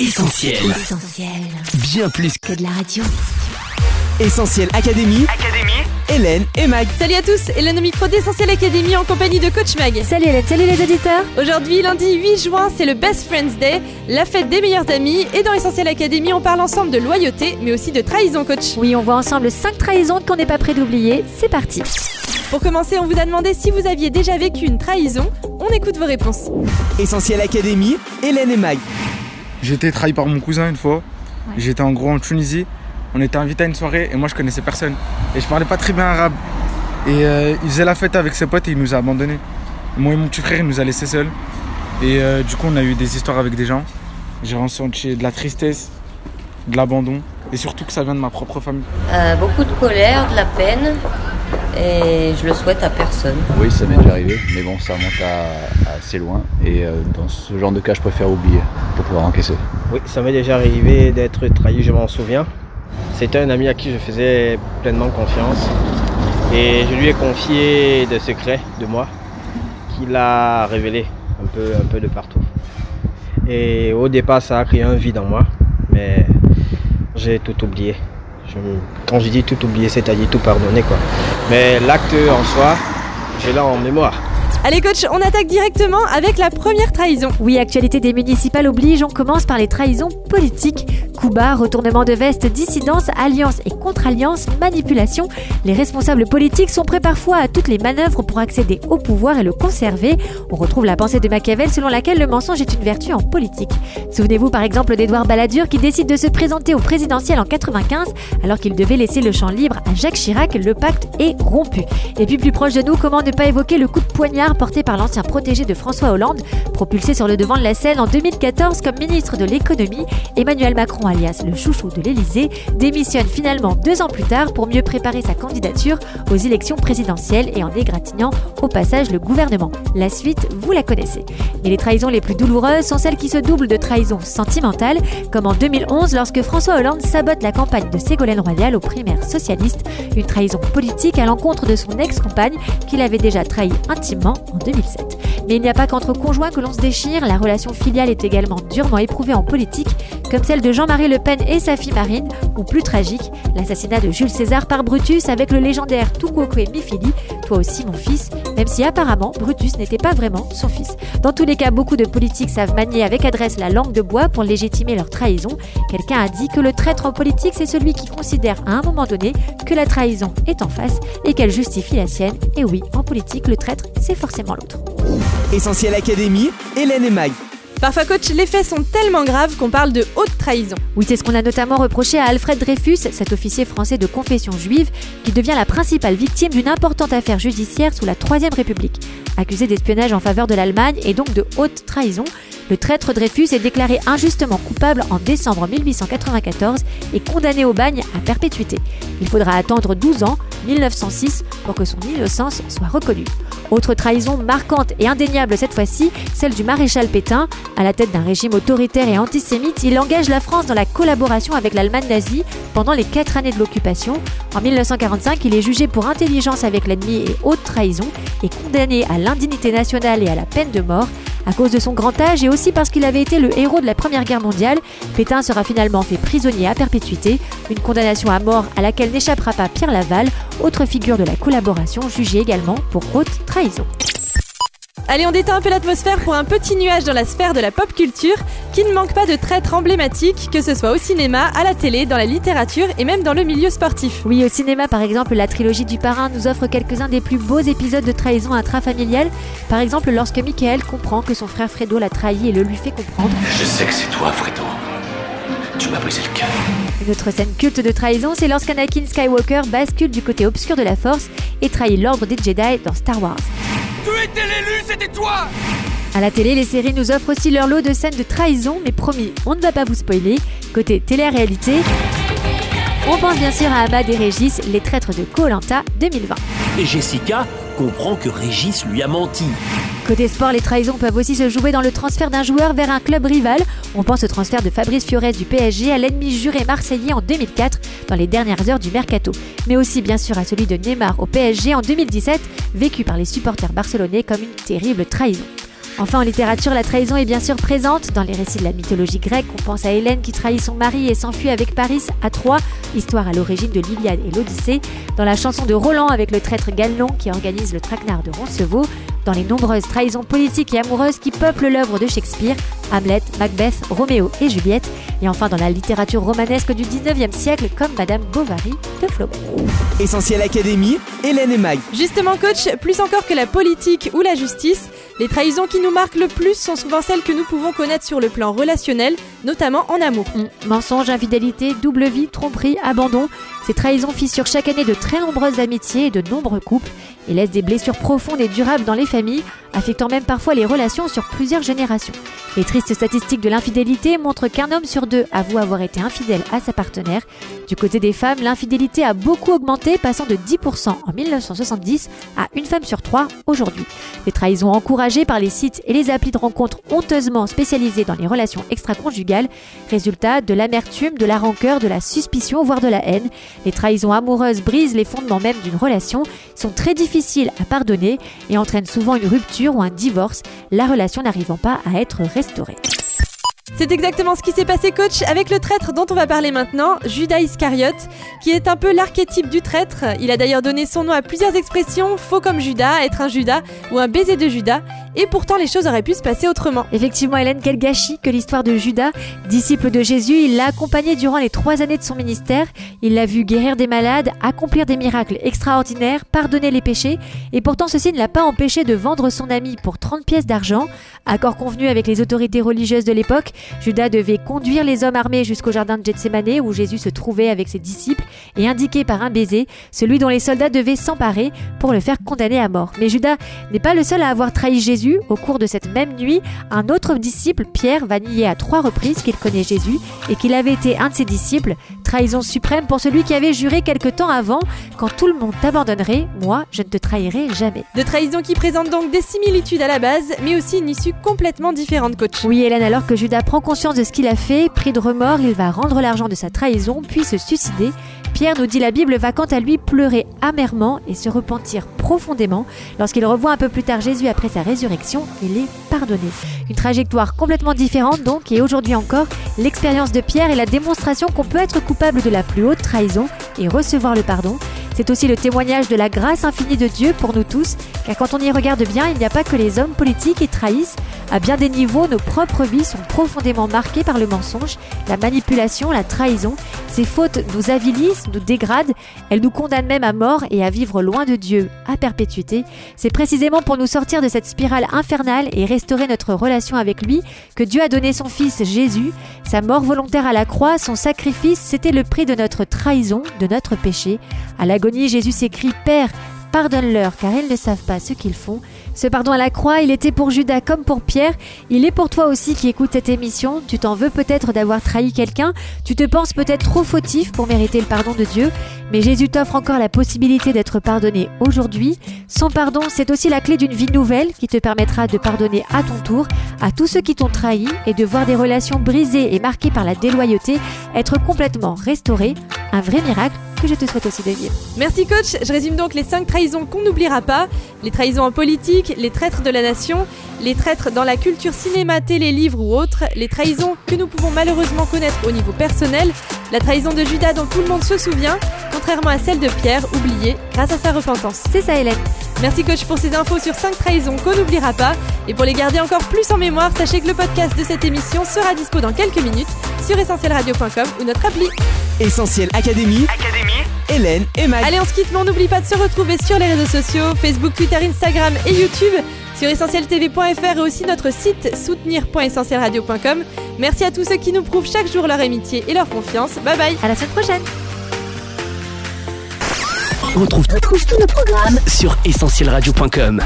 Essentiel. Essentiel. Bien plus Que de la radio. Essentiel Académie. Académie. Hélène et Mag. Salut à tous, Hélène au micro d'Essentiel Academy en compagnie de Coach Mag. Salut Hélène, salut les auditeurs. Aujourd'hui, lundi 8 juin, c'est le Best Friends Day, la fête des meilleurs amis. Et dans Essentiel Academy, on parle ensemble de loyauté, mais aussi de trahison, Coach. Oui, on voit ensemble 5 trahisons qu'on n'est pas prêt d'oublier. C'est parti. Pour commencer, on vous a demandé si vous aviez déjà vécu une trahison. On écoute vos réponses. Essentiel Académie. Hélène et Mag. J'ai été trahi par mon cousin une fois. J'étais en gros en Tunisie. On était invité à une soirée et moi je connaissais personne. Et je parlais pas très bien arabe. Et euh, il faisait la fête avec ses potes et il nous a abandonnés. Moi et mon petit frère, il nous a laissés seuls. Et euh, du coup, on a eu des histoires avec des gens. J'ai ressenti de la tristesse, de l'abandon. Et surtout que ça vient de ma propre famille. Euh, beaucoup de colère, de la peine, et je le souhaite à personne. Oui, ça m'est déjà arrivé, mais bon, ça remonte à, à assez loin. Et euh, dans ce genre de cas, je préfère oublier pour pouvoir encaisser. Oui, ça m'est déjà arrivé d'être trahi, je m'en souviens. C'était un ami à qui je faisais pleinement confiance. Et je lui ai confié des secrets de moi qu'il a révélés un peu, un peu de partout. Et au départ, ça a créé un vide en moi, mais j'ai tout oublié. Je- quand je dis tout oublié, c'est-à-dire tout pardonner quoi. Mais l'acte en soi, j'ai là en mémoire. Allez, Coach, on attaque directement avec la première trahison. Oui, actualité des municipales oblige, on commence par les trahisons politiques. Coup bas, retournement de veste, dissidence, alliance et contre-alliance, manipulation. Les responsables politiques sont prêts parfois à toutes les manœuvres pour accéder au pouvoir et le conserver. On retrouve la pensée de Machiavel selon laquelle le mensonge est une vertu en politique. Souvenez-vous par exemple d'Édouard Balladur qui décide de se présenter au présidentiel en 95 alors qu'il devait laisser le champ libre à Jacques Chirac, le pacte est rompu. Et puis plus proche de nous, comment ne pas évoquer le coup de poignard porté par l'ancien protégé de François Hollande, propulsé sur le devant de la scène en 2014 comme ministre de l'économie, Emmanuel Macron alias le chouchou de l'Élysée démissionne finalement deux ans plus tard pour mieux préparer sa candidature aux élections présidentielles et en égratignant au passage le gouvernement. La suite, vous la connaissez. Mais les trahisons les plus douloureuses sont celles qui se doublent de trahisons sentimentales, comme en 2011 lorsque François Hollande sabote la campagne de Ségolène Royal aux primaires socialistes, une trahison politique à l'encontre de son ex-compagne qu'il avait déjà trahi intimement en 2007. Mais il n'y a pas qu'entre conjoints que l'on se déchire, la relation filiale est également durement éprouvée en politique, comme celle de Jean-Marie Le Pen et sa fille Marine, ou plus tragique, l'assassinat de Jules César par Brutus avec le légendaire Tukwokwe Mifili, toi aussi mon fils, même si apparemment Brutus n'était pas vraiment son fils. Dans tous les cas, beaucoup de politiques savent manier avec adresse la langue de bois pour légitimer leur trahison. Quelqu'un a dit que le traître en politique, c'est celui qui considère à un moment donné que la trahison est en face et qu'elle justifie la sienne. Et oui, en politique, le traître, c'est forcément l'autre. Essentiel Académie. Hélène et Mag. Parfois, Coach, les faits sont tellement graves qu'on parle de haute trahison. Oui, c'est ce qu'on a notamment reproché à Alfred Dreyfus, cet officier français de confession juive, qui devient la principale victime d'une importante affaire judiciaire sous la Troisième République. Accusé d'espionnage en faveur de l'Allemagne et donc de haute trahison, le traître Dreyfus est déclaré injustement coupable en décembre 1894 et condamné au bagne à perpétuité. Il faudra attendre 12 ans, 1906, pour que son innocence soit reconnue. Autre trahison marquante et indéniable cette fois-ci, celle du maréchal Pétain. À la tête d'un régime autoritaire et antisémite, il engage la France dans la collaboration avec l'Allemagne nazie pendant les quatre années de l'occupation. En 1945, il est jugé pour intelligence avec l'ennemi et haute trahison et condamné à l'indignité nationale et à la peine de mort. À cause de son grand âge et aussi parce qu'il avait été le héros de la Première Guerre mondiale, Pétain sera finalement fait prisonnier à perpétuité, une condamnation à mort à laquelle n'échappera pas Pierre Laval, autre figure de la collaboration jugée également pour haute trahison. Allez, on détend un peu l'atmosphère pour un petit nuage dans la sphère de la pop culture qui ne manque pas de traîtres emblématiques, que ce soit au cinéma, à la télé, dans la littérature et même dans le milieu sportif. Oui, au cinéma, par exemple, la trilogie du parrain nous offre quelques-uns des plus beaux épisodes de trahison intrafamiliale. Par exemple, lorsque Michael comprend que son frère Fredo l'a trahi et le lui fait comprendre. Je sais que c'est toi, Fredo. Tu m'as brisé le cœur. Une autre scène culte de trahison, c'est lorsqu'Anakin Skywalker bascule du côté obscur de la Force et trahit l'ordre des Jedi dans Star Wars. Tu étais l'élu, c'était toi À la télé, les séries nous offrent aussi leur lot de scènes de trahison, mais promis, on ne va pas vous spoiler. Côté télé-réalité, on pense bien sûr à Ahmad et Régis, les traîtres de Koh-Lanta 2020. Et Jessica comprend que Régis lui a menti. Côté sport, les trahisons peuvent aussi se jouer dans le transfert d'un joueur vers un club rival. On pense au transfert de Fabrice Fiorez du PSG à l'ennemi juré marseillais en 2004, dans les dernières heures du mercato. Mais aussi bien sûr à celui de Neymar au PSG en 2017, vécu par les supporters barcelonais comme une terrible trahison. Enfin, en littérature, la trahison est bien sûr présente. Dans les récits de la mythologie grecque, on pense à Hélène qui trahit son mari et s'enfuit avec Paris à Troie, histoire à l'origine de l'Iliade et l'Odyssée. Dans la chanson de Roland avec le traître Galnon qui organise le traquenard de Roncevaux. Dans les nombreuses trahisons politiques et amoureuses qui peuplent l'œuvre de Shakespeare, Hamlet, Macbeth, Roméo et Juliette. Et enfin dans la littérature romanesque du 19e siècle comme Madame Bovary de Flaubert. Essentiel Académie, Hélène et Mag. Justement, coach, plus encore que la politique ou la justice, les trahisons qui nous marquent le plus sont souvent celles que nous pouvons connaître sur le plan relationnel, notamment en amour. Mmh. Mensonge, infidélité, double vie, tromperie, abandon. Ces trahisons fissurent chaque année de très nombreuses amitiés et de nombreux couples et laissent des blessures profondes et durables dans les familles, affectant même parfois les relations sur plusieurs générations. Les tristes statistiques de l'infidélité montrent qu'un homme sur deux avoue avoir été infidèle à sa partenaire. Du côté des femmes, l'infidélité a beaucoup augmenté, passant de 10% en 1970 à une femme sur trois aujourd'hui. Les trahisons encouragées par les sites et les applis de rencontres honteusement spécialisés dans les relations extra-conjugales, résultat de l'amertume, de la rancœur, de la suspicion, voire de la haine. Les trahisons amoureuses brisent les fondements même d'une relation, sont très difficiles à pardonner et entraînent souvent une rupture ou un divorce, la relation n'arrivant pas à être restaurée. C'est exactement ce qui s'est passé, coach, avec le traître dont on va parler maintenant, Judas Iscariote, qui est un peu l'archétype du traître. Il a d'ailleurs donné son nom à plusieurs expressions, faux comme Judas, être un Judas ou un baiser de Judas, et pourtant les choses auraient pu se passer autrement. Effectivement, Hélène, quel gâchis que l'histoire de Judas, disciple de Jésus, il l'a accompagné durant les trois années de son ministère, il l'a vu guérir des malades, accomplir des miracles extraordinaires, pardonner les péchés, et pourtant ceci ne l'a pas empêché de vendre son ami pour 30 pièces d'argent, accord convenu avec les autorités religieuses de l'époque, Judas devait conduire les hommes armés jusqu'au jardin de Gethsemane où Jésus se trouvait avec ses disciples et indiquer par un baiser celui dont les soldats devaient s'emparer pour le faire condamner à mort. Mais Judas n'est pas le seul à avoir trahi Jésus. Au cours de cette même nuit, un autre disciple, Pierre, va nier à trois reprises qu'il connaît Jésus et qu'il avait été un de ses disciples. Trahison suprême pour celui qui avait juré quelque temps avant quand tout le monde t'abandonnerait, moi je ne te trahirai jamais. De trahison qui présente donc des similitudes à la base, mais aussi une issue complètement différente, coach. Oui, Hélène, alors que Judas prend conscience de ce qu'il a fait, pris de remords, il va rendre l'argent de sa trahison, puis se suicider. Pierre nous dit la Bible va quant à lui pleurer amèrement et se repentir profondément lorsqu'il revoit un peu plus tard Jésus après sa résurrection et les pardonner. Une trajectoire complètement différente donc et aujourd'hui encore, l'expérience de Pierre est la démonstration qu'on peut être coupable de la plus haute trahison et recevoir le pardon. C'est aussi le témoignage de la grâce infinie de Dieu pour nous tous, car quand on y regarde bien, il n'y a pas que les hommes politiques qui trahissent. À bien des niveaux, nos propres vies sont profondément marquées par le mensonge, la manipulation, la trahison. Ces fautes nous avilissent, nous dégradent, elles nous condamnent même à mort et à vivre loin de Dieu à perpétuité. C'est précisément pour nous sortir de cette spirale infernale et restaurer notre relation avec lui que Dieu a donné son Fils Jésus. Sa mort volontaire à la croix, son sacrifice, c'était le prix de notre trahison, de notre péché. À l'agonie, Jésus s'écrit Père, pardonne-leur car ils ne savent pas ce qu'ils font. Ce pardon à la croix, il était pour Judas comme pour Pierre. Il est pour toi aussi qui écoute cette émission. Tu t'en veux peut-être d'avoir trahi quelqu'un. Tu te penses peut-être trop fautif pour mériter le pardon de Dieu. Mais Jésus t'offre encore la possibilité d'être pardonné aujourd'hui. Son pardon, c'est aussi la clé d'une vie nouvelle qui te permettra de pardonner à ton tour à tous ceux qui t'ont trahi et de voir des relations brisées et marquées par la déloyauté être complètement restaurées. Un vrai miracle que je te souhaite aussi de vivre. Merci coach, je résume donc les 5 trahisons qu'on n'oubliera pas. Les trahisons en politique, les traîtres de la nation, les traîtres dans la culture cinéma, télé, livre ou autre, les trahisons que nous pouvons malheureusement connaître au niveau personnel, la trahison de Judas dont tout le monde se souvient, contrairement à celle de Pierre, oubliée grâce à sa repentance. C'est ça Hélène. Merci coach pour ces infos sur 5 trahisons qu'on n'oubliera pas. Et pour les garder encore plus en mémoire, sachez que le podcast de cette émission sera dispo dans quelques minutes sur essentielradio.com ou notre appli. Essentiel Académie. Hélène et Mag. Allez, on se quitte, mais on n'oublie pas de se retrouver sur les réseaux sociaux, Facebook, Twitter, Instagram et YouTube, sur essentieltv.fr et aussi notre site soutenir.essentielradio.com. Merci à tous ceux qui nous prouvent chaque jour leur amitié et leur confiance. Bye bye. À la semaine prochaine. On retrouve tous nos programmes sur essentielradio.com.